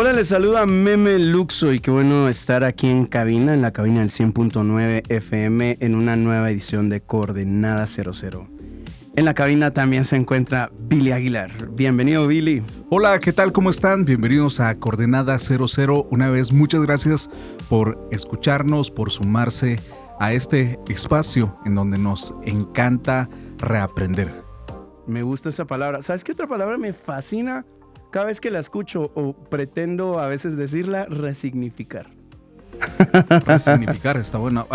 Hola, les saluda Meme Luxo y qué bueno estar aquí en cabina, en la cabina del 100.9 FM en una nueva edición de Coordenada 00. En la cabina también se encuentra Billy Aguilar. Bienvenido, Billy. Hola, ¿qué tal? ¿Cómo están? Bienvenidos a Coordenada 00. Una vez, muchas gracias por escucharnos, por sumarse a este espacio en donde nos encanta reaprender. Me gusta esa palabra. ¿Sabes qué otra palabra me fascina? Cada vez que la escucho o pretendo a veces decirla, resignificar. Resignificar está bueno.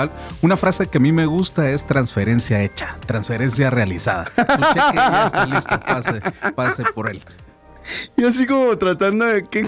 Una frase que a mí me gusta es transferencia hecha, transferencia realizada. Su cheque ya está listo, pase, pase por él. Y así como tratando de que,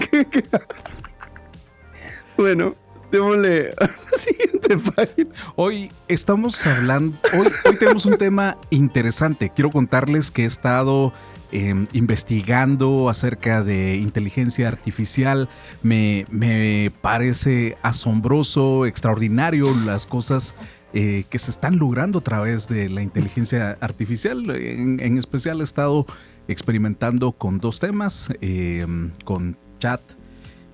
bueno, démosle a la siguiente página. Hoy estamos hablando, hoy, hoy tenemos un tema interesante. Quiero contarles que he estado Em, investigando acerca de inteligencia artificial. Me, parece asombroso, extraordinario las cosas eh, que se están logrando a través de la inteligencia artificial. En, especial he estado experimentando con dos temas, em, con chat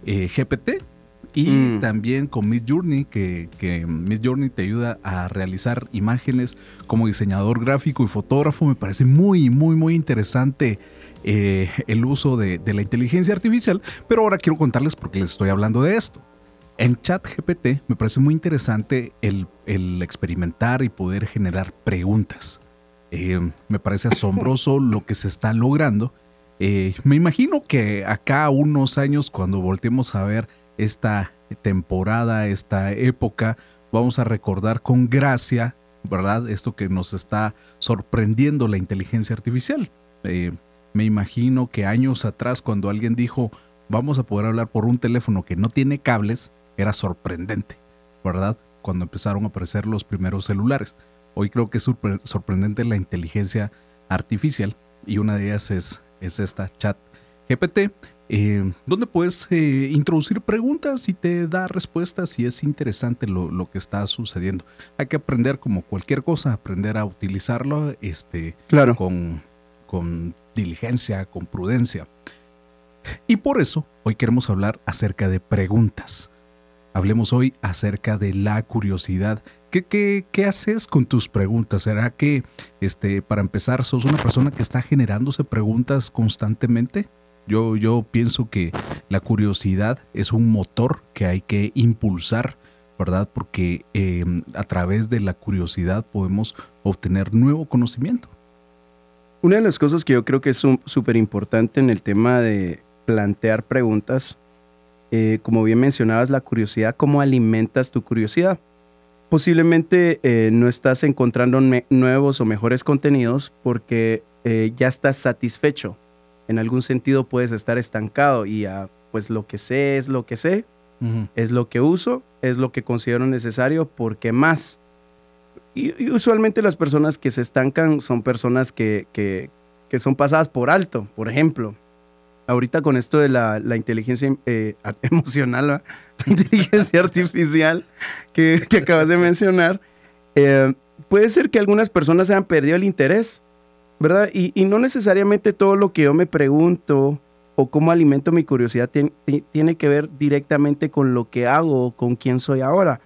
eh, GPT y mm. también con Mid Journey, que, que Mid Journey te ayuda a realizar imágenes como diseñador gráfico y fotógrafo. Me parece muy, muy, muy interesante eh, el uso de, la inteligencia artificial. Pero ahora quiero contarles por qué les estoy hablando de esto. En ChatGPT me parece muy interesante el, experimentar y poder generar preguntas. Eh, me parece asombroso lo que se está logrando. Eh, me imagino que acá unos años, cuando volteemos a ver esta temporada, esta época, vamos a recordar con gracia, ¿verdad? Esto que nos está sorprendiendo la inteligencia artificial. Eh, me imagino que años atrás, cuando alguien dijo, vamos a poder hablar por un teléfono que no tiene cables, era sorprendente, ¿verdad? Cuando empezaron a aparecer los primeros celulares. Hoy creo que es sorprendente la inteligencia artificial y una de ellas es, es esta chat GPT eh, donde puedes eh, introducir preguntas y te da respuestas y es interesante lo, que está sucediendo. Hay que aprender como cualquier cosa, aprender a utilizarlo este, claro. con, con diligencia, con prudencia. Y por eso hoy queremos hablar acerca de preguntas. Hablemos hoy acerca de la curiosidad. ¿Qué, qué, qué haces con tus preguntas? ¿Será que, este, para empezar, sos una persona que está generándose preguntas constantemente? Yo, yo pienso que la curiosidad es un motor que hay que impulsar, ¿verdad? Porque em, a través de la curiosidad podemos obtener nuevo conocimiento. Una de las cosas que yo creo que es súper importante en el tema de plantear preguntas, eh, como bien mencionabas, la curiosidad, cómo alimentas tu curiosidad. Posiblemente eh, no estás encontrando nuevos o mejores contenidos porque eh, ya estás satisfecho en algún sentido puedes estar estancado y pues lo que sé es lo que sé, es lo que uso, es lo que considero necesario, porque más. Y, usualmente las personas que se estancan son personas que, que, son pasadas por alto, por ejemplo. Ahorita con esto de la, inteligencia eh, emocional, la inteligencia artificial que, acabas de mencionar, eh, puede ser que algunas personas hayan perdido el interés ¿verdad? Y, no necesariamente todo lo que yo me pregunto o cómo alimento mi curiosidad tiene que ver directamente con lo que hago o con quién soy ahora.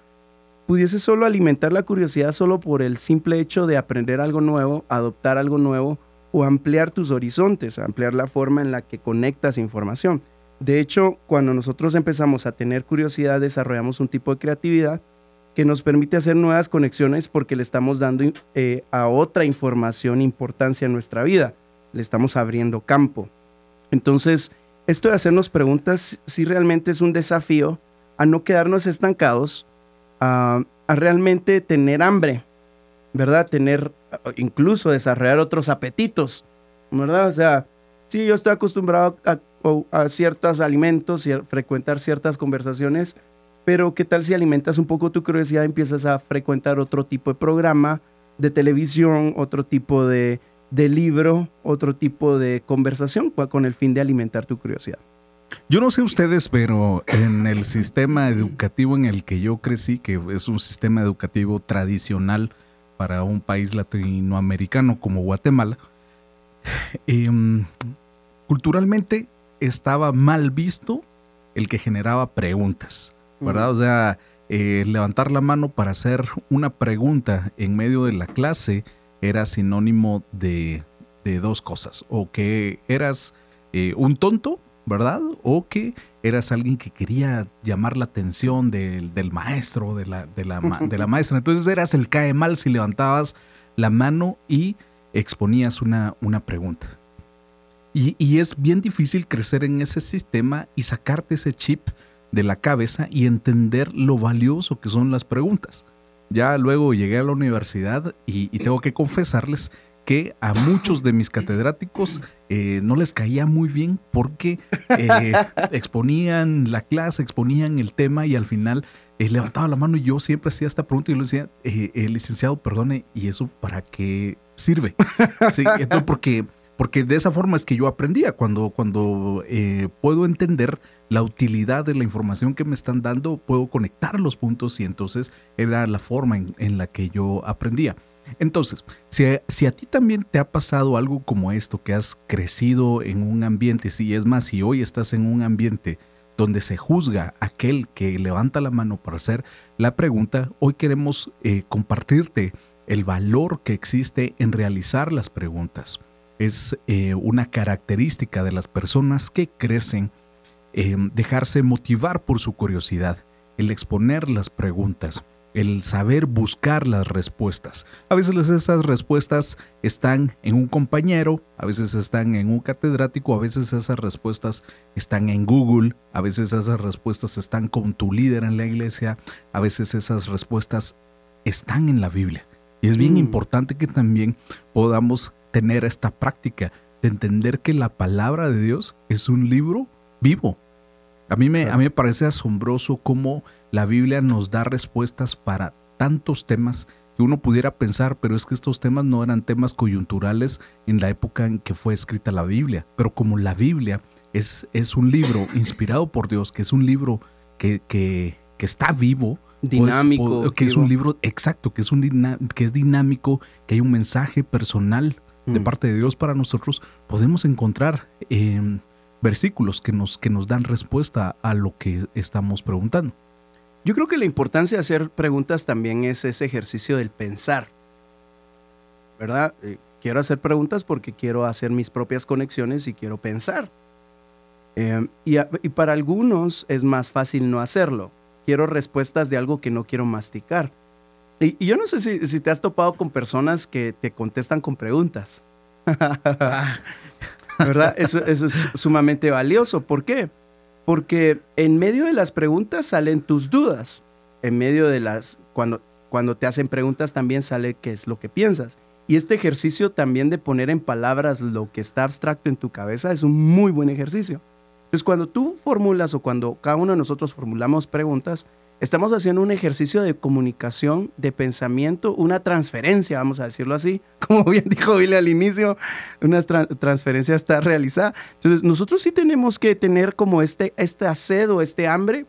Pudiese solo alimentar la curiosidad solo por el simple hecho de aprender algo nuevo, adoptar algo nuevo o ampliar tus horizontes, ampliar la forma en la que conectas información. De hecho, cuando nosotros empezamos a tener curiosidad, desarrollamos un tipo de creatividad que nos permite hacer nuevas conexiones porque le estamos dando eh, a otra información importancia en nuestra vida. Le estamos abriendo campo. Entonces, esto de hacernos preguntas sí realmente es un desafío a no quedarnos estancados, a, realmente tener hambre, ¿verdad? Tener, incluso desarrollar otros apetitos, ¿verdad? O sea, sí, yo estoy acostumbrado a, a ciertos alimentos y a frecuentar ciertas conversaciones, Pero ¿qué tal si alimentas un poco tu curiosidad, empiezas a frecuentar otro tipo de programa de televisión, otro tipo de, libro, otro tipo de conversación con el fin de alimentar tu curiosidad? Yo no sé ustedes, pero en el sistema educativo en el que yo crecí, que es un sistema educativo tradicional para un país latinoamericano como Guatemala, em, culturalmente estaba mal visto el que generaba preguntas, ¿verdad? O sea, eh, levantar la mano para hacer una pregunta en medio de la clase era sinónimo de, dos cosas, o que eras eh, un tonto, ¿verdad? O que eras alguien que quería llamar la atención del, maestro, de la, de, la, de la maestra. Entonces eras el cae mal si levantabas la mano y exponías una, una pregunta. Y, es bien difícil crecer en ese sistema y sacarte ese chip de la cabeza y entender lo valioso que son las preguntas. Ya luego llegué a la universidad y, tengo que confesarles que a muchos de mis catedráticos eh, no les caía muy bien porque eh, exponían la clase, exponían el tema y al final eh, levantaba la mano y yo siempre hacía esta pregunta y yo le decía, licenciado, perdone, ¿y eso para qué sirve? Sí, porque porque de esa forma es que yo aprendía, cuando, cuando eh, puedo entender la utilidad de la información que me están dando, puedo conectar los puntos y entonces era la forma en, la que yo aprendía. Entonces, si, si, a ti también te ha pasado algo como esto, que has crecido en un ambiente, si es más, si hoy estás en un ambiente donde se juzga aquel que levanta la mano para hacer la pregunta, hoy queremos eh, compartirte el valor que existe en realizar las preguntas es eh, una característica de las personas que crecen em, dejarse motivar por su curiosidad, el exponer las preguntas, el saber buscar las respuestas. A veces esas respuestas están en un compañero, a veces están en un catedrático, a veces esas respuestas están en Google, a veces esas respuestas están con tu líder en la iglesia, a veces esas respuestas están en la Biblia. Y es bien mm. importante que también podamos tener esta práctica de entender que la palabra de Dios es un libro vivo. A mí me, a mí me parece asombroso cómo la Biblia nos da respuestas para tantos temas que uno pudiera pensar, pero es que estos temas no eran temas coyunturales en la época en que fue escrita la Biblia. Pero como la Biblia es, es un libro inspirado por Dios, que es un libro que, que, que está vivo, pues, dinámico, que es un libro exacto, que es, un que es dinámico, que hay un mensaje personal de mm. parte de Dios para nosotros, podemos encontrar em, versículos que nos, que nos dan respuesta a lo que estamos preguntando. Yo creo que la importancia de hacer preguntas también es ese ejercicio del pensar. ¿Verdad? Eh, quiero hacer preguntas porque quiero hacer mis propias conexiones y quiero pensar. Em, y, para algunos es más fácil no hacerlo. Quiero respuestas de algo que no quiero masticar. Y, yo no sé si, te has topado con personas que te contestan con preguntas. ¿Verdad? Eso, eso, es sumamente valioso. ¿Por qué? Porque en medio de las preguntas salen tus dudas. En medio de las. Cuando, cuando te hacen preguntas también sale qué es lo que piensas. Y este ejercicio también de poner en palabras lo que está abstracto en tu cabeza es un muy buen ejercicio. Entonces, cuando tú formulas o cuando cada uno de nosotros formulamos preguntas, Estamos haciendo un ejercicio de comunicación, de pensamiento, una transferencia, vamos a decirlo así. Como bien dijo Billy al inicio, una transferencia está realizada. Entonces, nosotros sí tenemos que tener como este, este acedo, este hambre,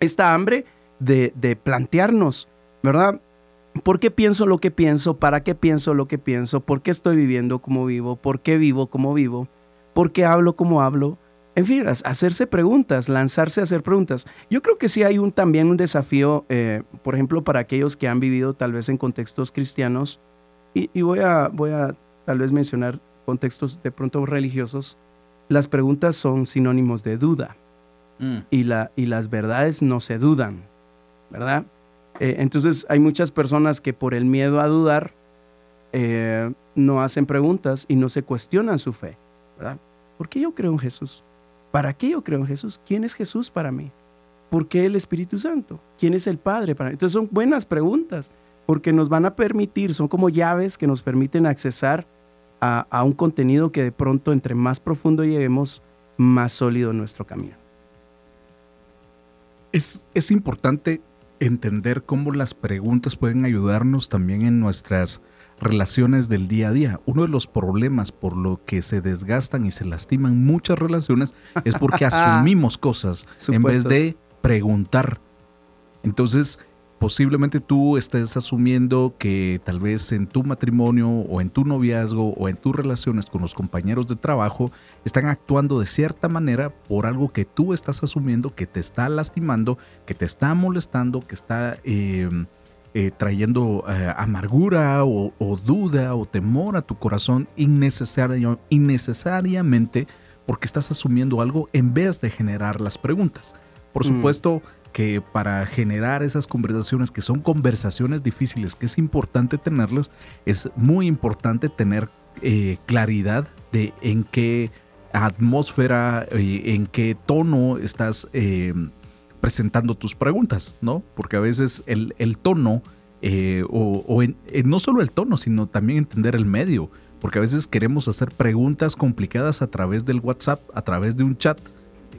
esta hambre de, de plantearnos, ¿verdad? ¿Por qué pienso lo que pienso? ¿Para qué pienso lo que pienso? ¿Por qué estoy viviendo como vivo? ¿Por qué vivo como vivo? ¿Por qué hablo como hablo? En fin, hacerse preguntas, lanzarse a hacer preguntas. Yo creo que sí hay un, también un desafío, eh, por ejemplo, para aquellos que han vivido tal vez en contextos cristianos, y, voy, a, voy a tal vez mencionar contextos de pronto religiosos, las preguntas son sinónimos de duda, mm. y, la, y las verdades no se dudan, ¿verdad? Eh, entonces hay muchas personas que por el miedo a dudar eh, no hacen preguntas y no se cuestionan su fe, ¿verdad? ¿Por qué yo creo en Jesús? ¿Para qué yo creo en Jesús? ¿Quién es Jesús para mí? ¿Por qué el Espíritu Santo? ¿Quién es el Padre para mí? Entonces son buenas preguntas porque nos van a permitir, son como llaves que nos permiten accesar a, un contenido que de pronto entre más profundo lleguemos, más sólido nuestro camino. Es, es importante entender cómo las preguntas pueden ayudarnos también en nuestras relaciones del día a día. Uno de los problemas por lo que se desgastan y se lastiman muchas relaciones es porque asumimos cosas en vez de preguntar. Entonces, posiblemente tú estés asumiendo que tal vez en tu matrimonio o en tu noviazgo o en tus relaciones con los compañeros de trabajo están actuando de cierta manera por algo que tú estás asumiendo que te está lastimando, que te está molestando, que está em, eh, trayendo eh, amargura o, duda o temor a tu corazón innecesariamente porque estás asumiendo algo en vez de generar las preguntas. Por mm. supuesto, que para generar esas conversaciones, que son conversaciones difíciles, que es importante tenerlos, es muy importante tener eh, claridad de en qué atmósfera, en qué tono estás presentando tus preguntas, ¿no? Porque a veces el, tono, o, no solo el tono, sino también entender el medio, porque a veces queremos hacer preguntas complicadas a través del WhatsApp, a través de un chat,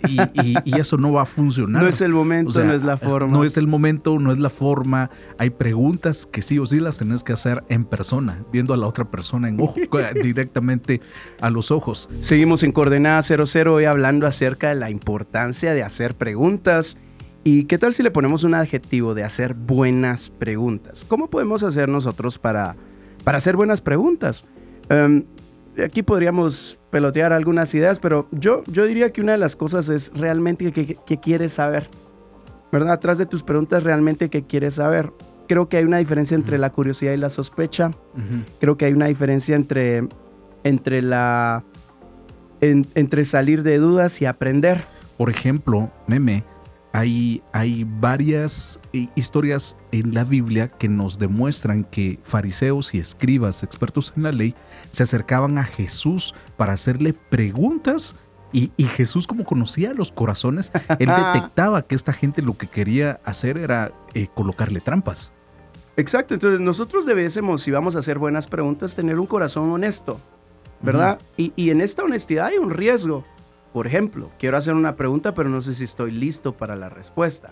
y, eso no va a funcionar. No es el momento, no es la forma. No es el momento, no es la forma. Hay preguntas que sí o sí las tenés que hacer en persona, viendo a la otra persona en ojo, directamente a los ojos. Seguimos en Coordenada 00 hoy hablando acerca de la importancia de hacer preguntas. ¿Y qué tal si le ponemos un adjetivo de hacer buenas preguntas? ¿Cómo podemos hacer nosotros para, para hacer buenas preguntas? Em, aquí podríamos pelotear algunas ideas, pero yo, yo diría que una de las cosas es realmente qué quieres saber. ¿Verdad? Atrás de tus preguntas, realmente qué quieres saber. Creo que hay una diferencia entre la curiosidad y la sospecha. Creo que hay una diferencia entre, entre, la, entre salir de dudas y aprender. Por ejemplo, meme, hay, varias eh, historias en la Biblia que nos demuestran que fariseos y escribas expertos en la ley se acercaban a Jesús para hacerle preguntas y, Jesús como conocía los corazones, él detectaba que esta gente lo que quería hacer era eh, colocarle trampas. Exacto, entonces nosotros debemos, si vamos a hacer buenas preguntas, tener un corazón honesto, ¿verdad? y, y en esta honestidad hay un riesgo. Por ejemplo, quiero hacer una pregunta, pero no sé si estoy listo para la respuesta.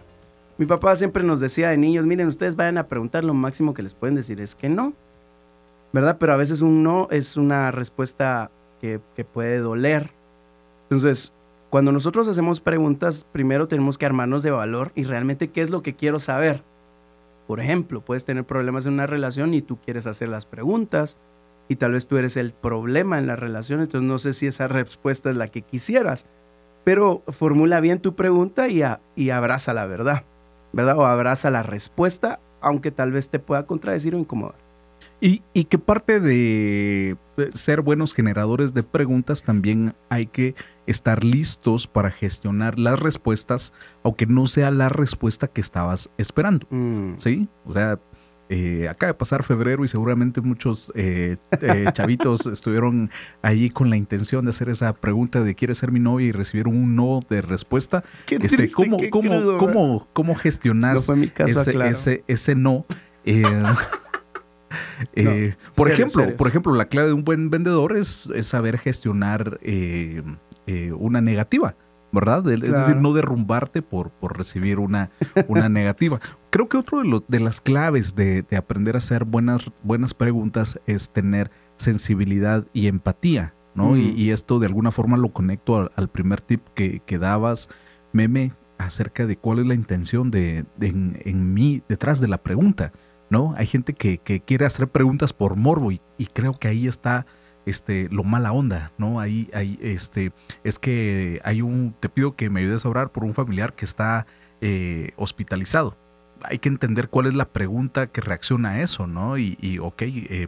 Mi papá siempre nos decía de niños, miren, ustedes vayan a preguntar, lo máximo que les pueden decir es que no. ¿Verdad? Pero a veces un no es una respuesta que, puede doler. Entonces, cuando nosotros hacemos preguntas, primero tenemos que armarnos de valor y realmente qué es lo que quiero saber. Por ejemplo, puedes tener problemas en una relación y tú quieres hacer las preguntas y tal vez tú eres el problema en la relación, entonces no sé si esa respuesta es la que quisieras, pero formula bien tu pregunta y, y abraza la verdad, ¿verdad? O abraza la respuesta, aunque tal vez te pueda contradecir o incomodar. Y, y que parte de ser buenos generadores de preguntas también hay que estar listos para gestionar las respuestas, aunque no sea la respuesta que estabas esperando. Mm. ¿Sí? O sea, eh, acaba de pasar febrero y seguramente muchos eh, eh, chavitos estuvieron allí con la intención de hacer esa pregunta de ¿quieres ser mi novia? y recibieron un no de respuesta. este, ¿cómo, cómo, cómo, gestionas ese, ese, no? por ejemplo, por ejemplo, la clave de un buen vendedor es, es saber gestionar una negativa. ¿Verdad? Es decir, no derrumbarte por, por recibir una, una negativa. Creo que otro de, los, de las claves de, aprender a hacer buenas, buenas preguntas es tener sensibilidad y empatía, ¿no? Y, esto de alguna forma lo conecto al, primer tip que, que, dabas, meme, acerca de cuál es la intención de, en, mí detrás de la pregunta, ¿no? Hay gente que, quiere hacer preguntas por morbo y, y creo que ahí está este, lo mala onda, ¿no? Ahí, ahí, este, es que hay un, te pido que me ayudes a orar por un familiar que está eh, hospitalizado. Hay que entender cuál es la pregunta que reacciona a eso, ¿no? Y, y ok, eh,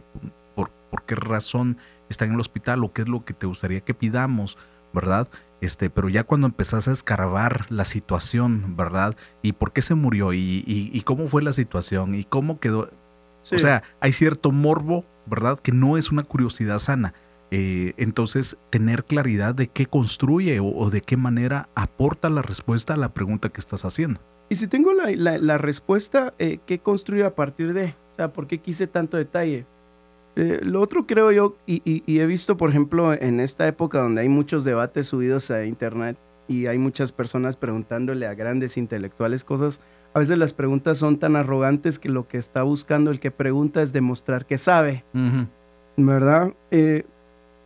por, por, qué razón está en el hospital o qué es lo que te gustaría que pidamos, ¿verdad? Este, pero ya cuando empezás a escarbar la situación, ¿verdad? Y por qué se murió y, y, cómo fue la situación y cómo quedó. O sea, hay cierto morbo ¿verdad? Que no es una curiosidad sana. Eh, entonces, tener claridad de qué construye o, de qué manera aporta la respuesta a la pregunta que estás haciendo. Y si tengo la, respuesta, eh, ¿qué construye a partir de? O sea, ¿por qué quise tanto detalle? Eh, lo otro creo yo, y, he visto, por ejemplo, en esta época donde hay muchos debates subidos a internet, y hay muchas personas preguntándole a grandes intelectuales cosas, a veces las preguntas son tan arrogantes que lo que está buscando el que pregunta es demostrar que sabe, ¿verdad? Eh,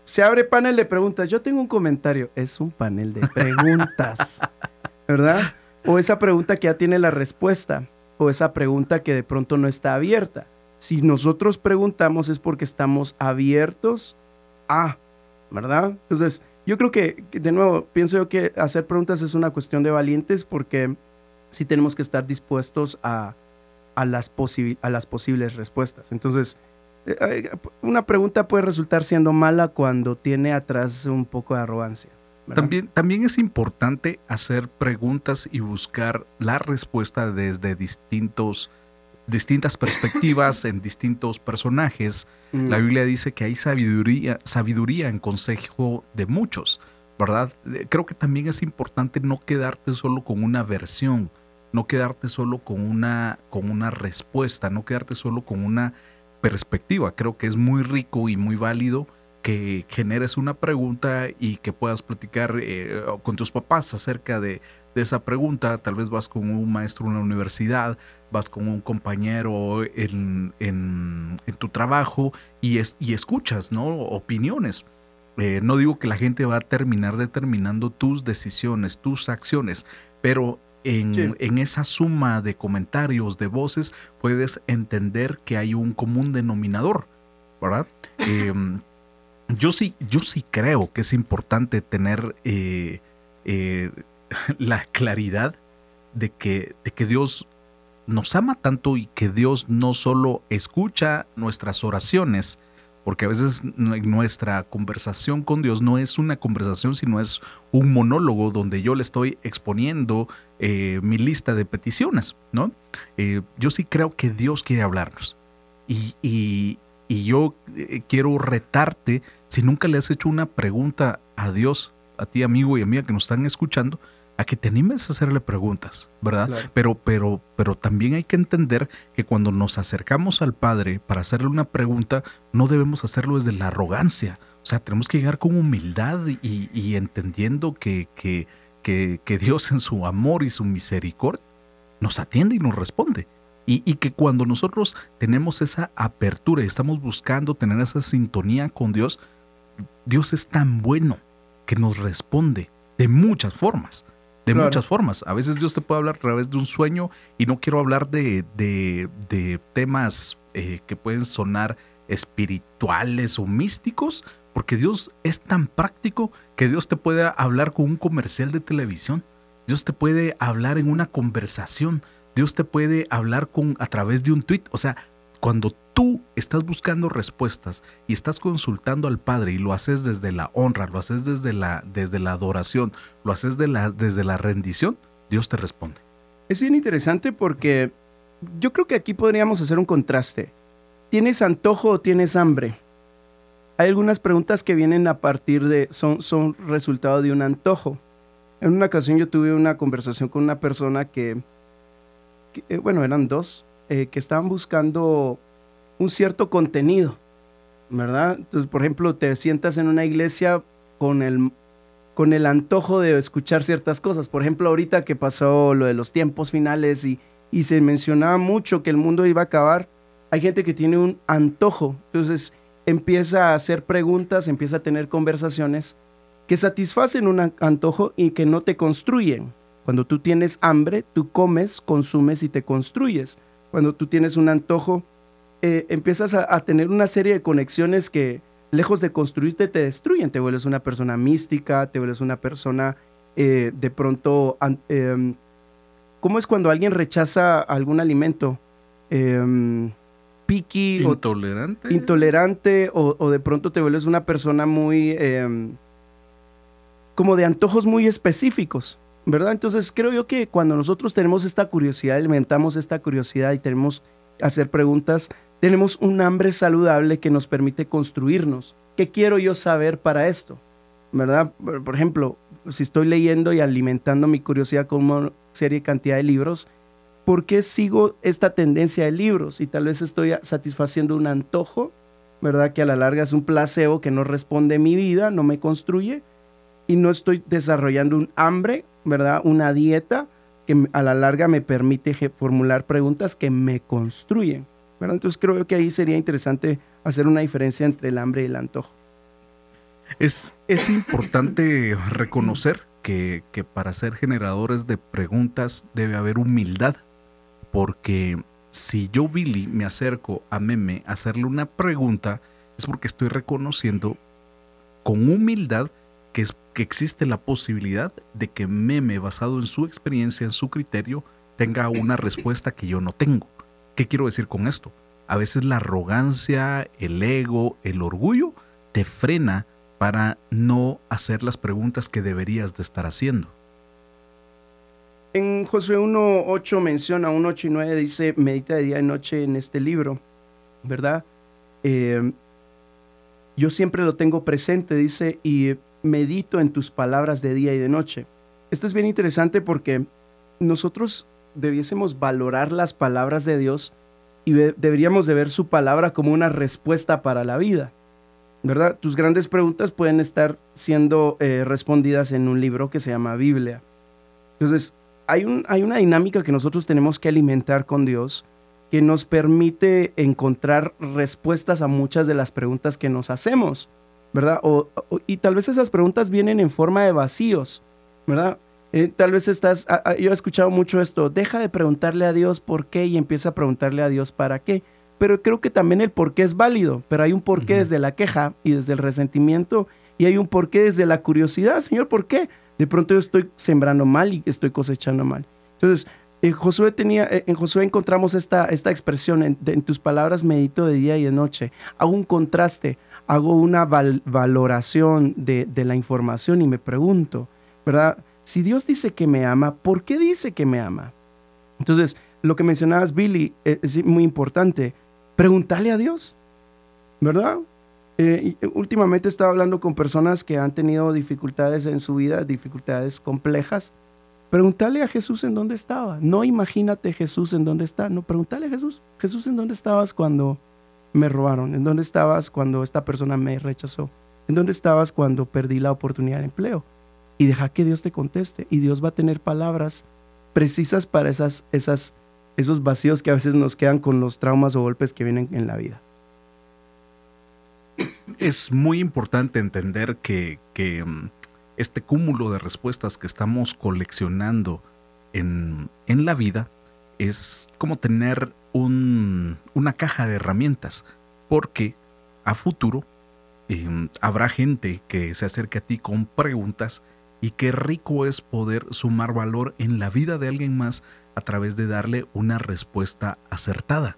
se abre panel de preguntas. Yo tengo un comentario. Es un panel de preguntas, ¿verdad? O esa pregunta que ya tiene la respuesta, o esa pregunta que de pronto no está abierta. Si nosotros preguntamos es porque estamos abiertos a, ¿verdad? Entonces, yo creo que, de nuevo, pienso yo que hacer preguntas es una cuestión de valientes porque sí tenemos que estar dispuestos a, a, las, a las posibles respuestas. Entonces, eh, eh, una pregunta puede resultar siendo mala cuando tiene atrás un poco de arrogancia. También, también es importante hacer preguntas y buscar la respuesta desde distintos, distintas perspectivas en distintos personajes. La mm. Biblia dice que hay sabiduría, sabiduría en consejo de muchos, ¿verdad? Eh, creo que también es importante no quedarte solo con una versión, no quedarte solo con una, con una respuesta, no quedarte solo con una perspectiva. Creo que es muy rico y muy válido que generes una pregunta y que puedas platicar eh, con tus papás acerca de, esa pregunta. Tal vez vas con un maestro en la universidad, vas con un compañero en, tu trabajo y, y escuchas ¿no? opiniones. Eh, no digo que la gente va a terminar determinando tus decisiones, tus acciones, pero en, esa suma de comentarios, de voces, puedes entender que hay un común denominador, ¿verdad? Em, yo, sí, yo sí creo que es importante tener eh, eh, la claridad de que, de que Dios nos ama tanto y que Dios no solo escucha nuestras oraciones, porque a veces nuestra conversación con Dios no es una conversación, sino es un monólogo donde yo le estoy exponiendo eh, mi lista de peticiones, ¿no? Eh, yo sí creo que Dios quiere hablarnos. Y, y, yo eh, quiero retarte, si nunca le has hecho una pregunta a Dios, a ti amigo y amiga que nos están escuchando, a que te animes a hacerle preguntas, ¿verdad? Pero, pero, pero también hay que entender que cuando nos acercamos al Padre para hacerle una pregunta, no debemos hacerlo desde la arrogancia. O sea, tenemos que llegar con humildad y, entendiendo que, que, que, Dios en su amor y su misericordia nos atiende y nos responde. Y, y, que cuando nosotros tenemos esa apertura y estamos buscando tener esa sintonía con Dios, Dios es tan bueno que nos responde de muchas formas de muchas formas. A veces Dios te puede hablar a través de un sueño y no quiero hablar de, de, temas eh, que pueden sonar espirituales o místicos, porque Dios es tan práctico que Dios te puede hablar con un comercial de televisión. Dios te puede hablar en una conversación. Dios te puede hablar con, a través de un tweet. O sea, cuando tú estás buscando respuestas y estás consultando al Padre y lo haces desde la honra, lo haces desde la, desde la adoración, lo haces la, desde la rendición, Dios te responde. Es bien interesante porque yo creo que aquí podríamos hacer un contraste. ¿Tienes antojo o tienes hambre? Hay algunas preguntas que vienen a partir de, son, son resultado de un antojo. En una ocasión yo tuve una conversación con una persona que, eh, bueno, eran dos, eh, que estaban buscando un cierto contenido, ¿verdad? Entonces, por ejemplo, te sientas en una iglesia con el, con el antojo de escuchar ciertas cosas. Por ejemplo, ahorita que pasó lo de los tiempos finales y, y se mencionaba mucho que el mundo iba a acabar, hay gente que tiene un antojo. Entonces empieza a hacer preguntas, empieza a tener conversaciones que satisfacen un antojo y que no te construyen. Cuando tú tienes hambre, tú comes, consumes y te construyes cuando tú tienes un antojo, eh, empiezas a, tener una serie de conexiones que, lejos de construirte, te destruyen. Te vuelves una persona mística, te vuelves una persona eh, de pronto... Em, ¿Cómo es cuando alguien rechaza algún alimento? Eh, picky. Intolerante. intolerante o, o, de pronto te vuelves una persona muy... Em, como de antojos muy específicos. ¿Verdad? Entonces creo yo que cuando nosotros tenemos esta curiosidad, alimentamos esta curiosidad y tenemos hacer preguntas, tenemos un hambre saludable que nos permite construirnos. ¿Qué quiero yo saber para esto? ¿Verdad? Por ejemplo, si estoy leyendo y alimentando mi curiosidad con una serie cantidad de libros, ¿por qué sigo esta tendencia de libros? Y tal vez estoy satisfaciendo un antojo, ¿verdad? Que a la larga es un placebo que no responde a mi vida, no me construye y no estoy desarrollando un hambre, ¿verdad? Una dieta que a la larga me permite formular preguntas que me construyen, ¿verdad? Entonces creo que ahí sería interesante hacer una diferencia entre el hambre y el antojo. Es, es importante reconocer que, que para ser generadores de preguntas debe haber humildad, porque si yo, Billy, me acerco a Meme a hacerle una pregunta, es porque estoy reconociendo con humildad que, es, que existe la posibilidad de que Meme, basado en su experiencia, en su criterio, tenga una respuesta que yo no tengo. ¿Qué quiero decir con esto? A veces la arrogancia, el ego, el orgullo te frena para no hacer las preguntas que deberías de estar haciendo. En Josué 1.8 menciona, 1.8 y 9 dice, medita de día y noche en este libro, ¿verdad? Eh, yo siempre lo tengo presente, dice, y medito en tus palabras de día y de noche. Esto es bien interesante porque nosotros debiésemos valorar las palabras de Dios y deberíamos de ver su palabra como una respuesta para la vida. ¿Verdad? Tus grandes preguntas pueden estar siendo eh, respondidas en un libro que se llama Biblia. Entonces, hay, un, hay una dinámica que nosotros tenemos que alimentar con Dios que nos permite encontrar respuestas a muchas de las preguntas que nos hacemos, ¿verdad? y tal vez esas preguntas vienen en forma de vacíos, ¿verdad? Eh, tal vez estás, yo he escuchado mucho esto, deja de preguntarle a Dios por qué y empieza a preguntarle a Dios para qué. Pero creo que también el por qué es válido, pero hay un por qué desde la queja y desde el resentimiento y hay un por qué desde la curiosidad, Señor, ¿por qué? De pronto yo estoy sembrando mal y estoy cosechando mal. Entonces, en Josué, tenía, eh, en Josué encontramos esta, esta expresión, en, tus palabras medito de día y de noche. Hago un contraste, hago una valoración de, de la información y me pregunto, ¿verdad? Si Dios dice que me ama, ¿por qué dice que me ama? Entonces, lo que mencionabas, Billy, eh, es muy importante. Preguntarle a Dios, ¿verdad? Eh, últimamente he estado hablando con personas que han tenido dificultades en su vida, dificultades complejas. Preguntarle a Jesús en dónde estaba. No imagínate Jesús en dónde está. No, preguntarle a Jesús. Jesús, ¿en dónde estabas cuando me robaron? ¿En dónde estabas cuando esta persona me rechazó? ¿En dónde estabas cuando perdí la oportunidad de empleo? y deja que Dios te conteste. Y Dios va a tener palabras precisas para esas, esas, esos vacíos que a veces nos quedan con los traumas o golpes que vienen en la vida. Es muy importante entender que, mm, este cúmulo de respuestas que estamos coleccionando en, la vida es como tener una caja de herramientas, porque a futuro em, habrá gente que se acerque a ti con preguntas y qué rico es poder sumar valor en la vida de alguien más a través de darle una respuesta acertada.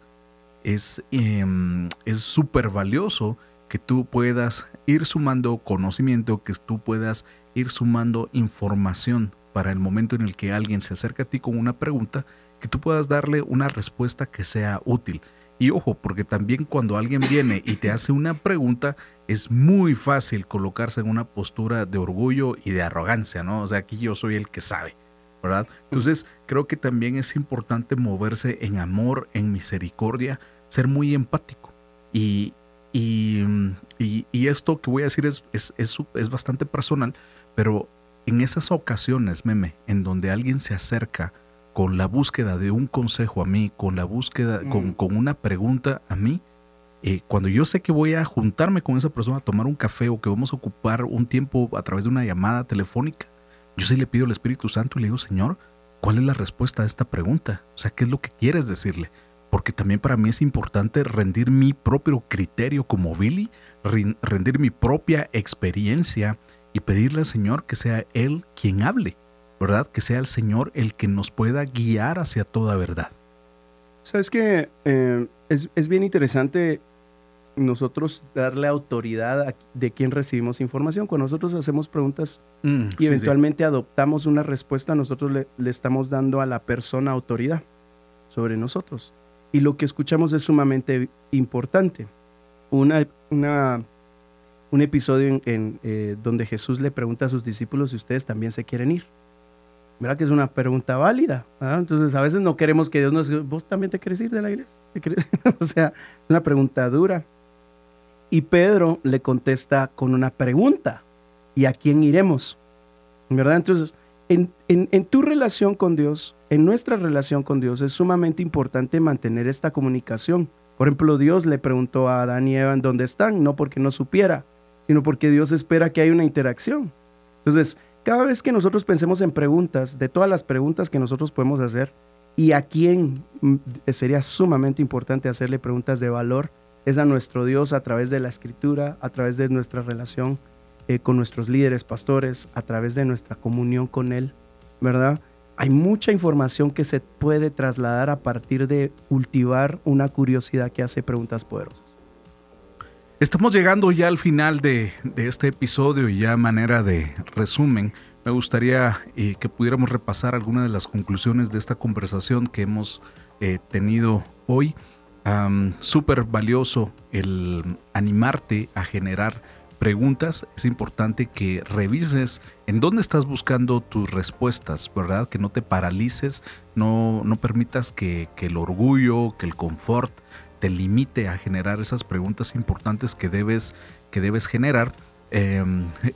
Es em, súper valioso que tú puedas ir sumando conocimiento, que tú puedas ir sumando información para el momento en el que alguien se acerca a ti con una pregunta, que tú puedas darle una respuesta que sea útil. Y ojo, porque también cuando alguien viene y te hace una pregunta, es muy fácil colocarse en una postura de orgullo y de arrogancia, ¿no? O sea, aquí yo soy el que sabe, ¿verdad? Entonces, creo que también es importante moverse en amor, en misericordia, ser muy empático. Y, y, y, esto que voy a decir es, es, es, es bastante personal, pero en esas ocasiones, meme, en donde alguien se acerca con la búsqueda de un consejo a mí, con la búsqueda, con, con, una pregunta a mí, eh, cuando yo sé que voy a juntarme con esa persona a tomar un café o que vamos a ocupar un tiempo a través de una llamada telefónica, yo sí le pido al Espíritu Santo y le digo, Señor, ¿cuál es la respuesta a esta pregunta? O sea, ¿qué es lo que quieres decirle? Porque también para mí es importante rendir mi propio criterio como Billy, rendir mi propia experiencia y pedirle al Señor que sea Él quien hable ¿verdad? Que sea el Señor el que nos pueda guiar hacia toda verdad. Sabes que eh, es, bien interesante nosotros darle autoridad a de quién recibimos información. Cuando nosotros hacemos preguntas mm, y eventualmente adoptamos una respuesta, nosotros le, estamos dando a la persona autoridad sobre nosotros. Y lo que escuchamos es sumamente importante. Una, una, un episodio en, eh, donde Jesús le pregunta a sus discípulos si ustedes también se quieren ir. Mira que es una pregunta válida. Entonces, a veces no queremos que Dios nos diga, ¿vos también te querés ir de la iglesia? o sea, es una pregunta dura. Y Pedro le contesta con una pregunta. ¿Y a quién iremos? ¿verdad? Entonces, en, en, tu relación con Dios, en nuestra relación con Dios, es sumamente importante mantener esta comunicación. Por ejemplo, Dios le preguntó a Adán y Eva dónde están, no porque no supiera, sino porque Dios espera que haya una interacción. Entonces, cada vez que nosotros pensemos en preguntas, de todas las preguntas que nosotros podemos hacer, y a quién mm, sería sumamente importante hacerle preguntas de valor, es a nuestro Dios a través de la escritura, a través de nuestra relación eh, con nuestros líderes, pastores, a través de nuestra comunión con Él, ¿verdad? Hay mucha información que se puede trasladar a partir de cultivar una curiosidad que hace preguntas poderosas. Estamos llegando ya al final de, este episodio y ya manera de resumen, me gustaría eh, que pudiéramos repasar algunas de las conclusiones de esta conversación que hemos eh, tenido hoy. Súper valioso el animarte a generar preguntas, es importante que revises en dónde estás buscando tus respuestas, ¿verdad? Que no te paralices, no, no permitas que, el orgullo, que el confort te limite a generar esas preguntas importantes que debes, que debes generar. Eh,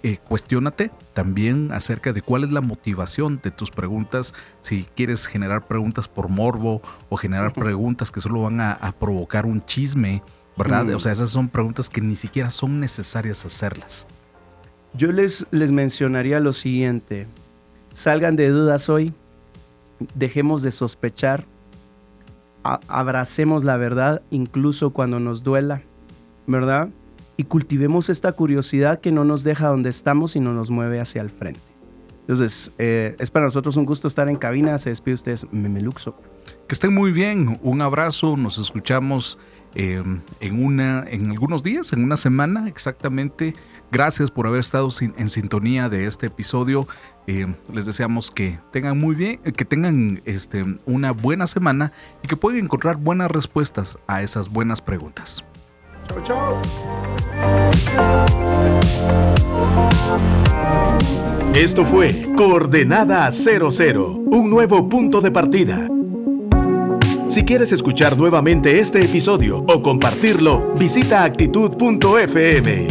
eh, cuestiónate también acerca de cuál es la motivación de tus preguntas, si quieres generar preguntas por morbo o generar preguntas que solo van a provocar un chisme ¿verdad? O sea, esas son preguntas que ni siquiera son necesarias hacerlas. Yo les, les mencionaría lo siguiente. Salgan de dudas hoy, dejemos de sospechar, abracemos la verdad incluso cuando nos duela, ¿verdad? Y cultivemos esta curiosidad que no nos deja donde estamos y no nos mueve hacia el frente. Entonces, eh, es para nosotros un gusto estar en cabina. Se despide ustedes, Memeluxo. Que estén muy bien. Un abrazo. Nos escuchamos Em, en, una, en algunos días, en una semana exactamente. Gracias por haber estado en sintonía de este episodio. Em, les deseamos que tengan muy bien, que tengan este, una buena semana y que puedan encontrar buenas respuestas a esas buenas preguntas. Chao, chao. Esto fue Coordenada 00, un nuevo punto de partida si quieres escuchar nuevamente este episodio o compartirlo, visita actitud.fm.